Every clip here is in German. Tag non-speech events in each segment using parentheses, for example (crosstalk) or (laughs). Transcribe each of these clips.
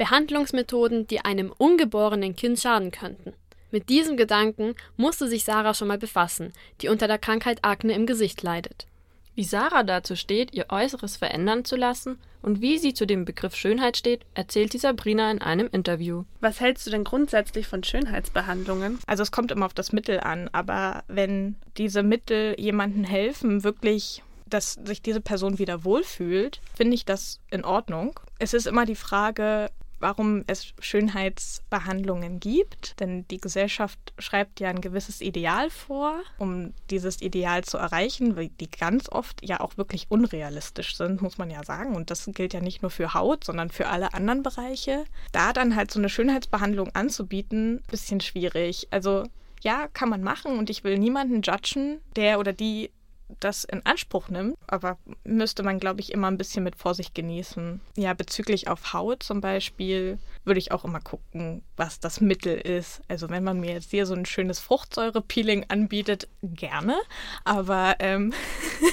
Behandlungsmethoden, die einem ungeborenen Kind schaden könnten. Mit diesem Gedanken musste sich Sarah schon mal befassen, die unter der Krankheit Akne im Gesicht leidet. Wie Sarah dazu steht, ihr Äußeres verändern zu lassen und wie sie zu dem Begriff Schönheit steht, erzählt die Sabrina in einem Interview. Was hältst du denn grundsätzlich von Schönheitsbehandlungen? Also es kommt immer auf das Mittel an, aber wenn diese Mittel jemandem helfen, wirklich dass sich diese Person wieder wohlfühlt, finde ich das in Ordnung. Es ist immer die Frage, warum es Schönheitsbehandlungen gibt. Denn die Gesellschaft schreibt ja ein gewisses Ideal vor, um dieses Ideal zu erreichen, die ganz oft ja auch wirklich unrealistisch sind, muss man ja sagen. Und das gilt ja nicht nur für Haut, sondern für alle anderen Bereiche. Da dann halt so eine Schönheitsbehandlung anzubieten, bisschen schwierig. Also ja, kann man machen und ich will niemanden judgen, der oder die das in Anspruch nimmt, aber müsste man, glaube ich, immer ein bisschen mit Vorsicht genießen. Ja, bezüglich auf Haut zum Beispiel würde ich auch immer gucken, was das Mittel ist. Also wenn man mir jetzt hier so ein schönes Fruchtsäure-Peeling anbietet, gerne. Aber ähm,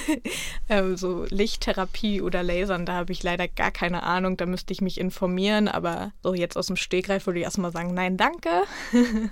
(laughs) ähm, so Lichttherapie oder Lasern, da habe ich leider gar keine Ahnung. Da müsste ich mich informieren. Aber so jetzt aus dem Stegreif würde ich erstmal sagen, nein, danke.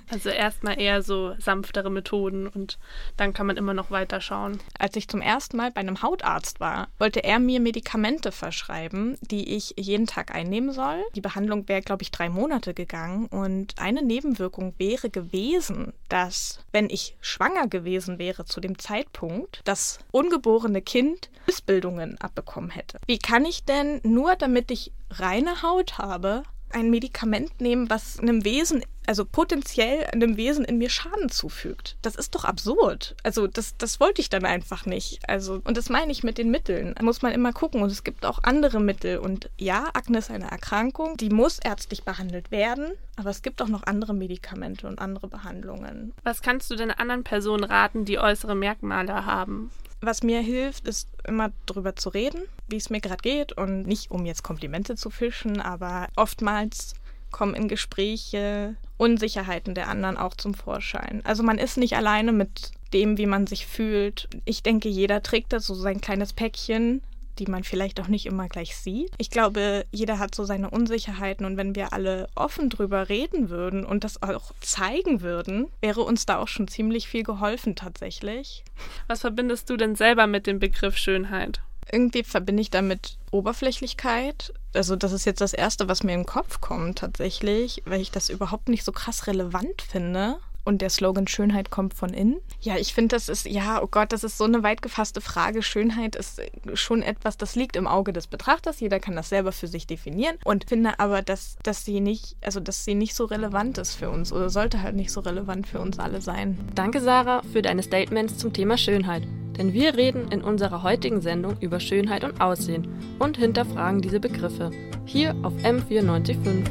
also erstmal eher so sanftere Methoden und dann kann man immer noch weiter schauen. Als ich zum ersten Mal bei einem Hautarzt war, wollte er mir Medikamente verschreiben, die ich jeden Tag einnehmen soll. Die Behandlung wäre, glaube ich, drei Monate gegangen. Und eine Nebenwirkung wäre gewesen, dass, wenn ich schwanger gewesen wäre zu dem Zeitpunkt, das ungeborene Kind Missbildungen abbekommen hätte. Wie kann ich denn nur, damit ich reine Haut habe, ein Medikament nehmen, was einem Wesen, also potenziell einem Wesen in mir Schaden zufügt. Das ist doch absurd. Also das, das wollte ich dann einfach nicht. Also, und das meine ich mit den Mitteln. Da muss man immer gucken. Und es gibt auch andere Mittel. Und ja, Akne ist eine Erkrankung, die muss ärztlich behandelt werden. Aber es gibt auch noch andere Medikamente und andere Behandlungen. Was kannst du denn anderen Personen raten, die äußere Merkmale haben? Was mir hilft, ist immer drüber zu reden, wie es mir gerade geht und nicht um jetzt Komplimente zu fischen, aber oftmals kommen in Gespräche Unsicherheiten der anderen auch zum Vorschein. Also man ist nicht alleine mit dem, wie man sich fühlt. Ich denke, jeder trägt da so sein kleines Päckchen die man vielleicht auch nicht immer gleich sieht. Ich glaube, jeder hat so seine Unsicherheiten und wenn wir alle offen drüber reden würden und das auch zeigen würden, wäre uns da auch schon ziemlich viel geholfen tatsächlich. Was verbindest du denn selber mit dem Begriff Schönheit? Irgendwie verbinde ich damit Oberflächlichkeit. Also das ist jetzt das Erste, was mir in den Kopf kommt tatsächlich, weil ich das überhaupt nicht so krass relevant finde. Und der Slogan Schönheit kommt von innen. Ja, ich finde, das ist, ja, oh Gott, das ist so eine weit gefasste Frage. Schönheit ist schon etwas, das liegt im Auge des Betrachters. Jeder kann das selber für sich definieren. Und finde aber, dass, dass sie nicht, also dass sie nicht so relevant ist für uns oder sollte halt nicht so relevant für uns alle sein. Danke, Sarah, für deine Statements zum Thema Schönheit. Denn wir reden in unserer heutigen Sendung über Schönheit und Aussehen und hinterfragen diese Begriffe. Hier auf M945.